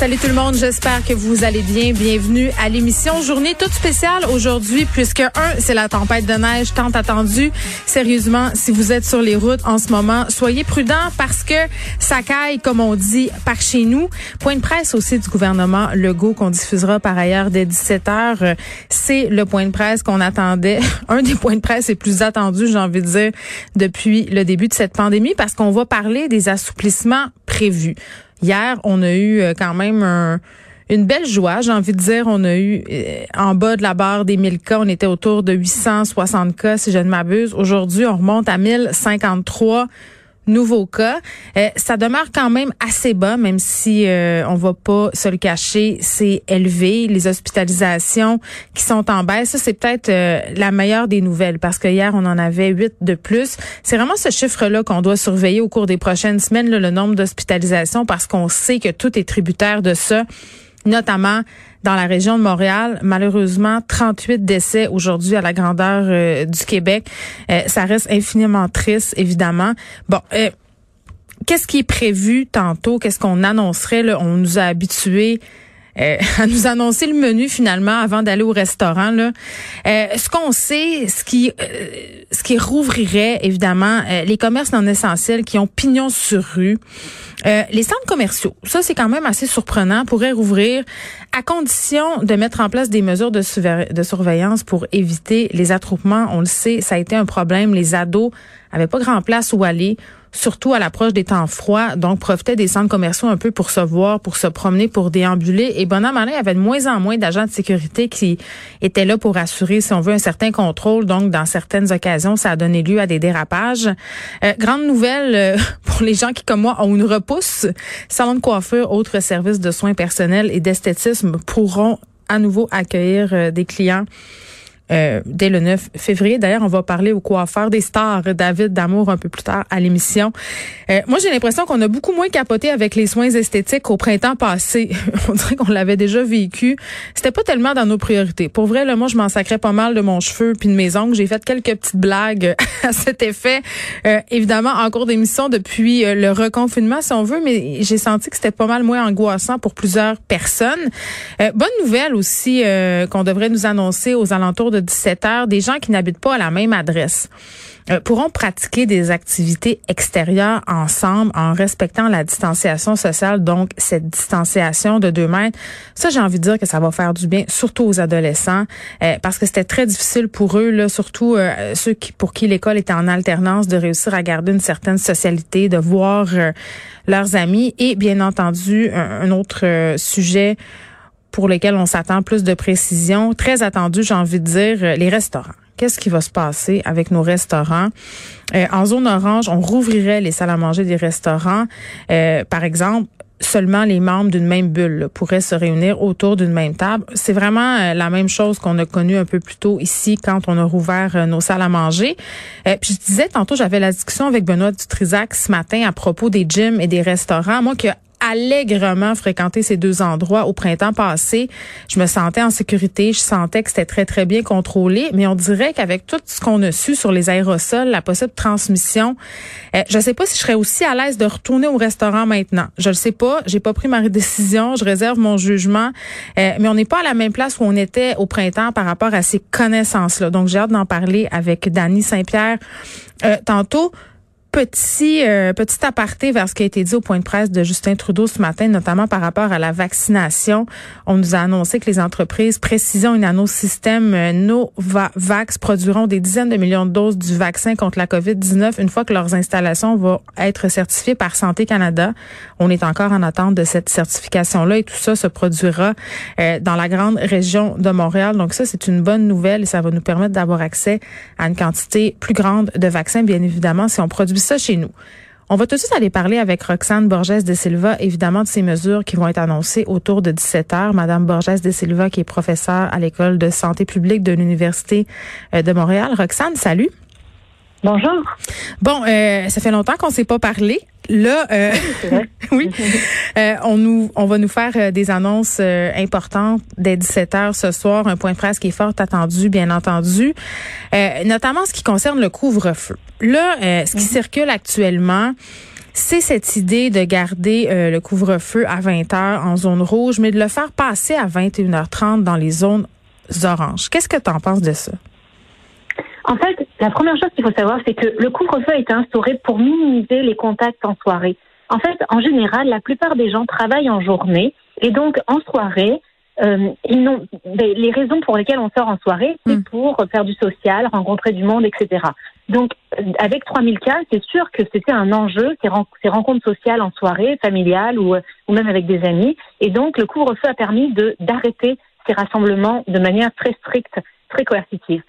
Salut tout le monde, j'espère que vous allez bien. Bienvenue à l'émission Journée toute spéciale aujourd'hui puisque un, c'est la tempête de neige tant attendue. Sérieusement, si vous êtes sur les routes en ce moment, soyez prudents parce que ça caille comme on dit par chez nous. Point de presse aussi du gouvernement Legault qu'on diffusera par ailleurs dès 17h. C'est le point de presse qu'on attendait, un des points de presse les plus attendus, j'ai envie de dire, depuis le début de cette pandémie parce qu'on va parler des assouplissements prévus. Hier, on a eu euh, quand même une belle joie, j'ai envie de dire. On a eu euh, en bas de la barre des 1000 cas, on était autour de 860 cas, si je ne m'abuse. Aujourd'hui, on remonte à 1053 nouveaux cas. Euh, ça demeure quand même assez bas, même si euh, on va pas se le cacher, c'est élevé. Les hospitalisations qui sont en baisse, ça c'est peut-être euh, la meilleure des nouvelles parce que hier on en avait huit de plus. C'est vraiment ce chiffre-là qu'on doit surveiller au cours des prochaines semaines, le nombre d'hospitalisations, parce qu'on sait que tout est tributaire de ça, notamment dans la région de Montréal. Malheureusement, 38 décès aujourd'hui à la grandeur euh, du Québec. Euh, ça reste infiniment triste, évidemment. Bon. Euh, qu'est-ce qui est prévu tantôt? Qu'est-ce qu'on annoncerait? Là? On nous a habitués à nous annoncer le menu finalement avant d'aller au restaurant. Là. ce qu'on sait, ce qui, ce qui rouvrirait évidemment les commerces non essentiels qui ont pignon sur rue. Euh, les centres commerciaux, ça c'est quand même assez surprenant, pourraient rouvrir à condition de mettre en place des mesures de, de surveillance pour éviter les attroupements. On le sait, ça a été un problème. Les ados avaient pas grand place où aller surtout à l'approche des temps froids. Donc, profitaient des centres commerciaux un peu pour se voir, pour se promener, pour déambuler. Et bon il y avait de moins en moins d'agents de sécurité qui étaient là pour assurer, si on veut, un certain contrôle. Donc, dans certaines occasions, ça a donné lieu à des dérapages. Euh, grande nouvelle euh, pour les gens qui, comme moi, ont une repousse. Salon de coiffure, autres services de soins personnels et d'esthétisme pourront à nouveau accueillir euh, des clients euh, dès le 9 février. D'ailleurs, on va parler au coiffeur des stars, David Damour, un peu plus tard à l'émission. Euh, moi, j'ai l'impression qu'on a beaucoup moins capoté avec les soins esthétiques au printemps passé. on dirait qu'on l'avait déjà vécu. C'était pas tellement dans nos priorités. Pour vrai, là, moi, je m'en sacrais pas mal de mon cheveu puis de mes ongles. J'ai fait quelques petites blagues à cet effet. Euh, évidemment, en cours d'émission depuis le reconfinement, si on veut, mais j'ai senti que c'était pas mal moins angoissant pour plusieurs personnes. bonne nouvelle aussi qu'on devrait nous annoncer aux alentours de 17 heures, des gens qui n'habitent pas à la même adresse euh, pourront pratiquer des activités extérieures ensemble en respectant la distanciation sociale, donc cette distanciation de deux mètres. Ça, j'ai envie de dire que ça va faire du bien, surtout aux adolescents, euh, parce que c'était très difficile pour eux, là, surtout euh, ceux qui, pour qui l'école était en alternance, de réussir à garder une certaine socialité, de voir leurs amis et bien entendu un autre sujet pour lesquels on s'attend plus de précision. Très attendu, j'ai envie de dire, euh, les restaurants. Qu'est-ce qui va se passer avec nos restaurants? Euh, en zone orange, on rouvrirait les salles à manger des restaurants. Euh, par exemple, seulement les membres d'une même bulle pourraient se réunir autour d'une même table. C'est vraiment la même chose qu'on a connu un peu plus tôt ici quand on a rouvert nos salles à manger. puis je disais tantôt, j'avais la discussion avec Benoît Dutrisac ce matin à propos des gyms et des restaurants. Moi qui allègrement fréquenté ces deux endroits au printemps passé. Je me sentais en sécurité, je sentais que c'était très, très bien contrôlé, mais on dirait qu'avec tout ce qu'on a su sur les aérosols, la possible transmission, euh, je ne sais pas si je serais aussi à l'aise de retourner au restaurant maintenant. Je ne sais pas, j'ai pas pris ma décision, je réserve mon jugement, euh, mais on n'est pas à la même place où on était au printemps par rapport à ces connaissances-là. Donc, j'ai hâte d'en parler avec Dany Saint-Pierre euh, tantôt petit euh, petit aparté vers ce qui a été dit au point de presse de Justin Trudeau ce matin, notamment par rapport à la vaccination. On nous a annoncé que les entreprises précisant une nanosystème euh, Novavax produiront des dizaines de millions de doses du vaccin contre la COVID-19 une fois que leurs installations vont être certifiées par Santé Canada. On est encore en attente de cette certification-là et tout ça se produira euh, dans la grande région de Montréal. Donc ça, c'est une bonne nouvelle et ça va nous permettre d'avoir accès à une quantité plus grande de vaccins, bien évidemment, si on produit ça chez nous. On va tout de suite aller parler avec Roxane Borges de Silva, évidemment, de ces mesures qui vont être annoncées autour de 17 heures. Madame Borges de Silva, qui est professeure à l'École de santé publique de l'Université euh, de Montréal. Roxane, salut. Bonjour. Bon, euh, ça fait longtemps qu'on s'est pas parlé. Là, euh, oui, euh, on nous, on va nous faire euh, des annonces euh, importantes dès 17 heures ce soir, un point de presse qui est fort attendu, bien entendu, notamment ce qui concerne le couvre-feu. Là, ce qui mhm. circule actuellement, c'est cette idée de garder le couvre-feu à 20 heures en zone rouge, mais de le faire passer à 21h30 dans les zones oranges. Qu'est-ce que tu en penses de ça? En fait, la première chose qu'il faut savoir, c'est que le couvre-feu a été instauré pour minimiser les contacts en soirée. En fait, en général, la plupart des gens travaillent en journée et donc en soirée, euh, ils n'ont ben, les raisons pour lesquelles on sort en soirée, c'est hmm. pour faire du social, rencontrer du monde, etc. Donc, euh, avec 3000 cas, c'est sûr que c'était un enjeu, ces, ces, rencontres sociales en soirée, familiales ou, euh, ou même avec des amis. Et donc, le couvre-feu a permis de d'arrêter ces rassemblements de manière très stricte, très coercitive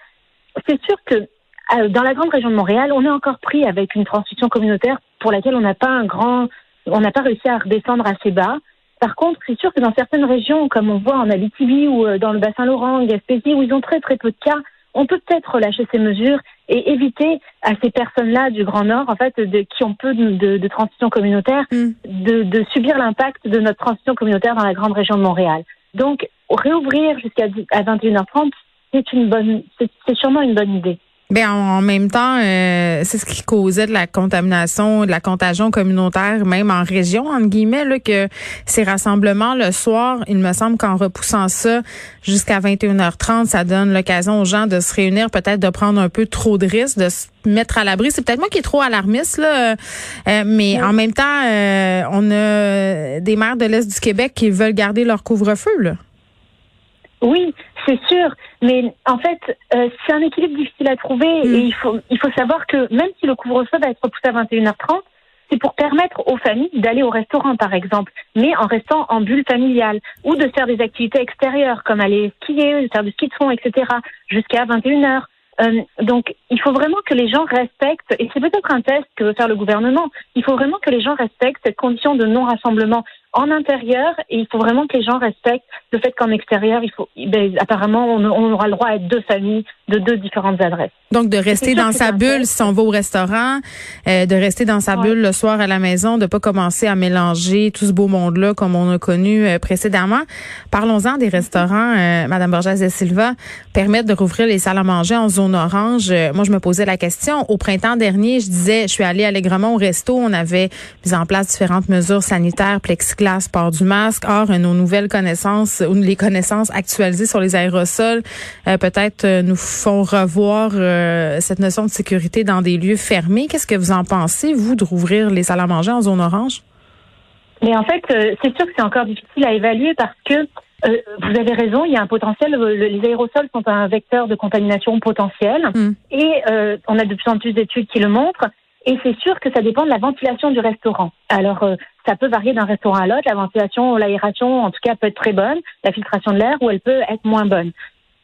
c'est sûr que euh, dans la grande région de Montréal, on est encore pris avec une transmission communautaire pour laquelle on n'a pas un grand, on n'a pas réussi à redescendre assez bas. Par contre, c'est sûr que dans certaines régions, comme on voit en Abitibi ou euh, dans le bassin Laurent, Gaspésie, où ils ont très très peu de cas, on peut peut-être relâcher ces mesures et éviter à ces personnes-là du Grand Nord, en fait, de, qui ont peu de, de, transmission communautaire, mm. de, de subir l'impact de notre transmission communautaire dans la grande région de Montréal. Donc, réouvrir jusqu'à 21h30, c'est une bonne, c'est sûrement une bonne idée. Bien, en même temps, euh, c'est ce qui causait de la contamination, de la contagion communautaire, même en région, entre guillemets, là, que ces rassemblements le soir, il me semble qu'en repoussant ça jusqu'à 21h30, ça donne l'occasion aux gens de se réunir, peut-être de prendre un peu trop de risques, de se mettre à l'abri. C'est peut-être moi qui est trop alarmiste, là, euh, mais en même temps, euh, on a des maires de l'Est du Québec qui veulent garder leur couvre-feu, là. Oui, c'est sûr, mais en fait, euh, c'est un équilibre difficile à trouver mm. et il faut, il faut savoir que même si le couvre-feu va être repoussé à 21h30, c'est pour permettre aux familles d'aller au restaurant, par exemple, mais en restant en bulle familiale, ou de faire des activités extérieures, comme aller skier, faire du ski de fond, etc., jusqu'à 21h. Euh, donc, il faut vraiment que les gens respectent, et c'est peut-être un test que veut faire le gouvernement, il faut vraiment que les gens respectent cette condition de non-rassemblement en intérieur et il faut vraiment que les gens respectent le fait qu'en extérieur, il faut, ben, apparemment, on, on, aura le droit à être deux familles de deux différentes adresses. Donc, de rester dans sa bulle si on va au restaurant, euh, de rester dans sa bulle le soir à la maison, de pas commencer à mélanger tout ce beau monde-là comme on a connu euh, précédemment. Parlons-en des restaurants, euh, Madame Borges de Silva, permettre de rouvrir les salles à manger en zone orange. Euh, moi, je me posais la question. Au printemps dernier, je disais, je suis allée allègrement au resto, on avait mis en place différentes mesures sanitaires, plexiglas port du masque. Or, nos nouvelles connaissances ou les connaissances actualisées sur les aérosols euh, peut-être euh, nous font revoir euh, cette notion de sécurité dans des lieux fermés. Qu'est-ce que vous en pensez, vous, de rouvrir les salles à manger en zone orange? Mais en fait, c'est sûr que c'est encore difficile à évaluer parce que vous avez raison, il y a un potentiel. les aérosols sont un vecteur de contamination potentiel hmm. et on a de plus en plus d'études qui le montrent. Et c'est sûr que ça dépend de la ventilation du restaurant. Alors, euh, ça peut varier d'un restaurant à l'autre. La ventilation, l'aération, en tout cas, peut être très bonne. La filtration de l'air, ou elle peut être moins bonne.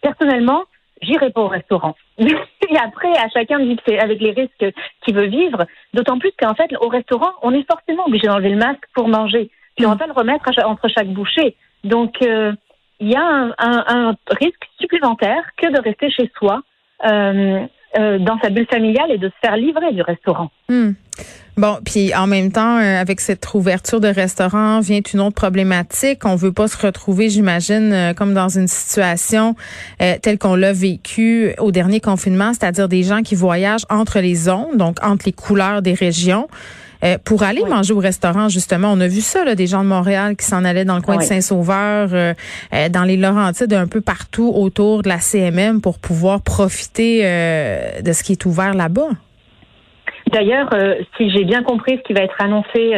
Personnellement, j'irai pas au restaurant. Et après, à chacun de vivre avec les risques qu'il veut vivre. D'autant plus qu'en fait, au restaurant, on est forcément obligé d'enlever le masque pour manger. Puis on va pas le remettre entre chaque bouchée. Donc, euh, il y a un, un, un, risque supplémentaire que de rester chez soi. Euh, euh, dans sa bulle familiale et de se faire livrer du restaurant. Hmm. Bon, puis en même temps, euh, avec cette ouverture de restaurant, vient une autre problématique. On veut pas se retrouver, j'imagine, euh, comme dans une situation telle qu'on l'a vécu au dernier confinement, c'est-à-dire des gens qui voyagent entre les zones, donc entre les couleurs des régions. Euh, pour aller manger au restaurant, justement, on a vu ça, là, des gens de Montréal qui s'en allaient dans le coin de Saint-Sauveur, euh, euh, dans les Laurentides, un peu partout autour de la CMM pour pouvoir profiter de ce qui est ouvert là-bas. D'ailleurs, si j'ai bien compris ce qui va être annoncé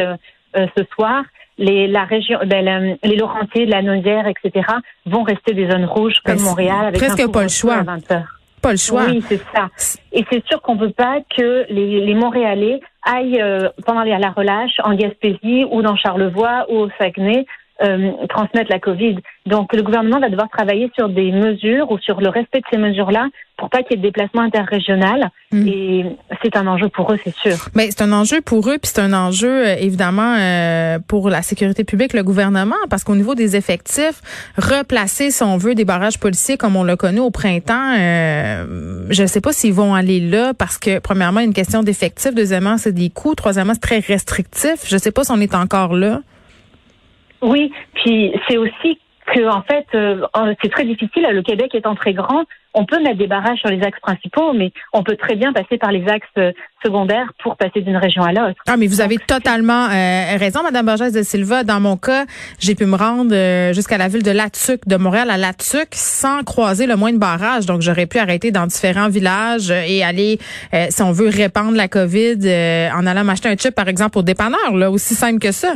ce soir, les, la région, ben, les Laurentides, la Naudière, etc., vont rester des zones rouges comme ben, Montréal avec presque pas le choix. Pas le choix. Oui, c'est ça. Et c'est sûr qu'on veut pas que les, les Montréalais aillent euh, pendant la relâche en Gaspésie ou dans Charlevoix ou au Saguenay euh, transmettre la COVID. Donc le gouvernement va devoir travailler sur des mesures ou sur le respect de ces mesures-là pour pas qu'il y ait de déplacement interrégional. Mm. Et c'est un enjeu pour eux, c'est sûr. Mais c'est un enjeu pour eux, puis c'est un enjeu euh, évidemment euh, pour la sécurité publique, le gouvernement, parce qu'au niveau des effectifs, replacer, si on veut, des barrages policiers comme on l'a connu au printemps, euh, je ne sais pas s'ils vont aller là, parce que premièrement, une question d'effectifs, deuxièmement, c'est des coûts, troisièmement, c'est très restrictif. Je ne sais pas si on est encore là. Oui, puis c'est aussi que en fait, euh, c'est très difficile. Le Québec étant très grand, on peut mettre des barrages sur les axes principaux, mais on peut très bien passer par les axes euh, secondaires pour passer d'une région à l'autre. Ah, mais vous avez totalement euh, raison, Madame Borges de Silva. Dans mon cas, j'ai pu me rendre euh, jusqu'à la ville de Latuc, de Montréal à Latuc, sans croiser le moins de barrages. Donc, j'aurais pu arrêter dans différents villages et aller, si on veut, répandre la COVID en allant m'acheter un chip, par exemple, au dépanneur. Là, aussi simple que ça.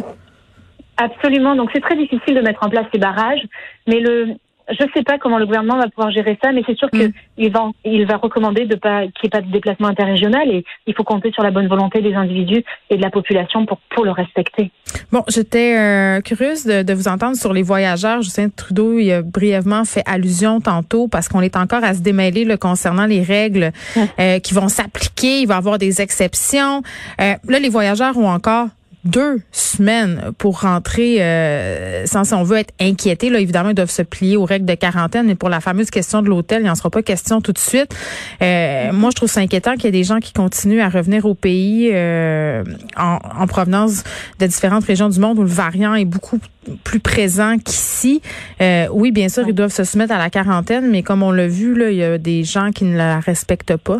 Absolument. Donc c'est très difficile de mettre en place ces barrages, mais le je ne sais pas comment le gouvernement va pouvoir gérer ça, mais c'est sûr qu'il mm. va, il va recommander de pas qu'il n'y ait pas de déplacement interrégional et il faut compter sur la bonne volonté des individus et de la population pour pour le respecter. Bon, j'étais euh, curieuse de, de, vous entendre sur les voyageurs. Justin Trudeau il a brièvement fait allusion tantôt parce qu'on est encore à se démêler le concernant les règles euh, qui vont s'appliquer. Il va y avoir des exceptions. Euh, là, les voyageurs ont encore deux semaines pour rentrer euh, sans on veut être inquiété. Là, évidemment, ils doivent se plier aux règles de quarantaine, mais pour la fameuse question de l'hôtel, il n'en sera pas question tout de suite. Euh, moi, je trouve ça inquiétant qu'il y ait des gens qui continuent à revenir au pays euh, en, en, provenance de différentes régions du monde où le variant est beaucoup plus présent qu'ici. Euh, oui, bien sûr, ils doivent se soumettre à la quarantaine, mais comme on l'a vu, là, il y a des gens qui ne la respectent pas.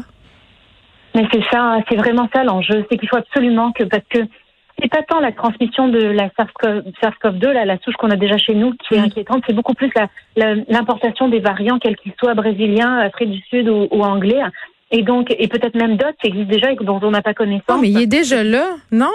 Mais c'est ça, c'est vraiment ça l'enjeu, c'est qu'il faut absolument que parce que c'est pas tant la transmission de la SARS-CoV-2, la, la souche qu'on a déjà chez nous, qui est mm. inquiétante. C'est beaucoup plus l'importation des variants, quels qu'ils soient, brésiliens, Afrique du Sud ou, ou anglais. Et donc, et peut-être même d'autres qui existent déjà et dont on n'a pas connaissance. Non, mais il est déjà là, non?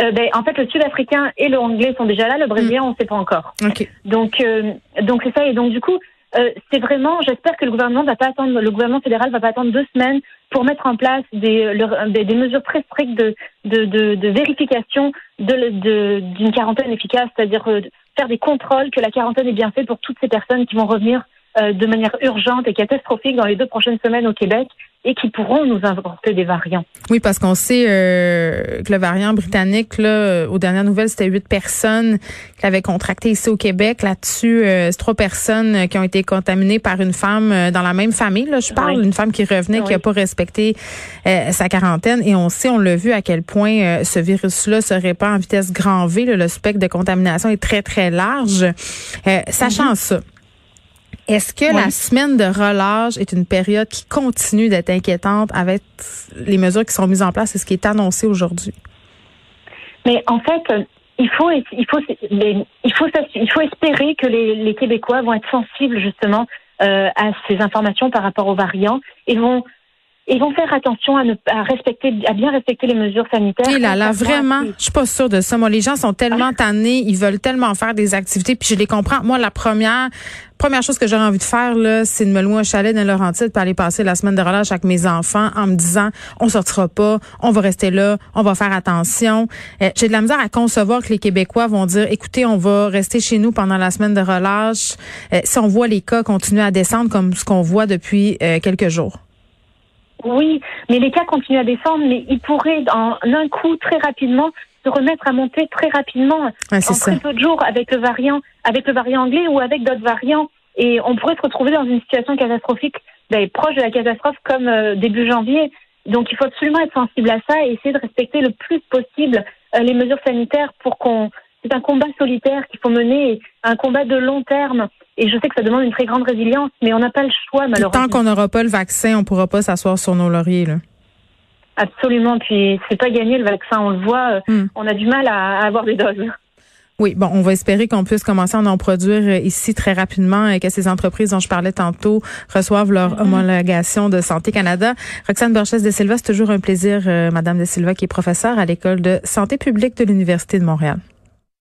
Euh, ben, en fait, le sud-africain et le anglais sont déjà là. Le brésilien, mm. on ne sait pas encore. Okay. Donc, euh, donc c'est ça. Et donc, du coup, euh, c'est vraiment, j'espère que le gouvernement va pas attendre, le gouvernement fédéral va pas attendre deux semaines pour mettre en place des, des, mesures très strictes de, de, de, vérification d'une quarantaine efficace, c'est-à-dire euh, faire des contrôles que la quarantaine est bien faite pour toutes ces personnes qui vont revenir euh, de manière urgente et catastrophique dans les deux prochaines semaines au Québec et qui pourront nous apporter des variants. Oui, parce qu'on sait euh, que le variant britannique, là, euh, aux dernières nouvelles, c'était huit personnes qui l'avaient contracté ici au Québec. Là-dessus, euh, c'est trois personnes qui ont été contaminées par une femme euh, dans la même famille. Là, je parle d'une femme qui revenait, qui n'a pas respecté sa quarantaine. Et on sait, on l'a vu à quel point ce virus-là se répand en vitesse grand V. le spectre de contamination est très, très large. sachant mm-hmm. ça, est-ce que la semaine de relâche est une période qui continue d'être inquiétante avec les mesures qui sont mises en place et ce qui est annoncé aujourd'hui? Mais en fait, il faut, il faut, il faut, il faut espérer que les, Québécois vont être sensibles justement euh, à ces informations par rapport aux variants et vont ils vont faire attention à, ne, à respecter, à bien respecter les mesures sanitaires. Et là, là, vraiment, je suis pas sûre de ça. Moi, les gens sont tellement tannés, ils veulent tellement faire des activités, puis je les comprends. Moi, la première, première chose que j'aurais envie de faire, là, c'est de me louer un chalet dans Laurentide pour aller passer la semaine de relâche avec mes enfants en me disant, on sortira pas, on va rester là, on va faire attention. Euh, j'ai de la misère à concevoir que les Québécois vont dire, écoutez, on va rester chez nous pendant la semaine de relâche. Euh, si on voit les cas continuer à descendre comme ce qu'on voit depuis euh, quelques jours. Oui, mais les cas continuent à descendre, mais ils pourraient en un coup très rapidement se remettre à monter très rapidement en très peu de jours avec le variant, avec le variant anglais ou avec d'autres variants. Et on pourrait se retrouver dans une situation catastrophique, ben, proche de la catastrophe comme euh, début janvier. Donc il faut absolument être sensible à ça et essayer de respecter le plus possible euh, les mesures sanitaires pour qu'on c'est un combat solitaire qu'il faut mener, un combat de long terme. Et je sais que ça demande une très grande résilience, mais on n'a pas le choix, malheureusement. Tant qu'on n'aura pas le vaccin, on ne pourra pas s'asseoir sur nos lauriers. Là. Absolument. Puis c'est pas gagné le vaccin, on le voit. Euh, hmm. On a du mal à, avoir des doses. Oui, bon, on va espérer qu'on puisse commencer à en produire euh, ici très rapidement et que ces entreprises dont je parlais tantôt reçoivent leur mm-hmm. homologation de Santé Canada. Roxane Borges de Silva, c'est toujours un plaisir, euh, Madame de Silva, qui est professeure à l'école de santé publique de l'Université de Montréal.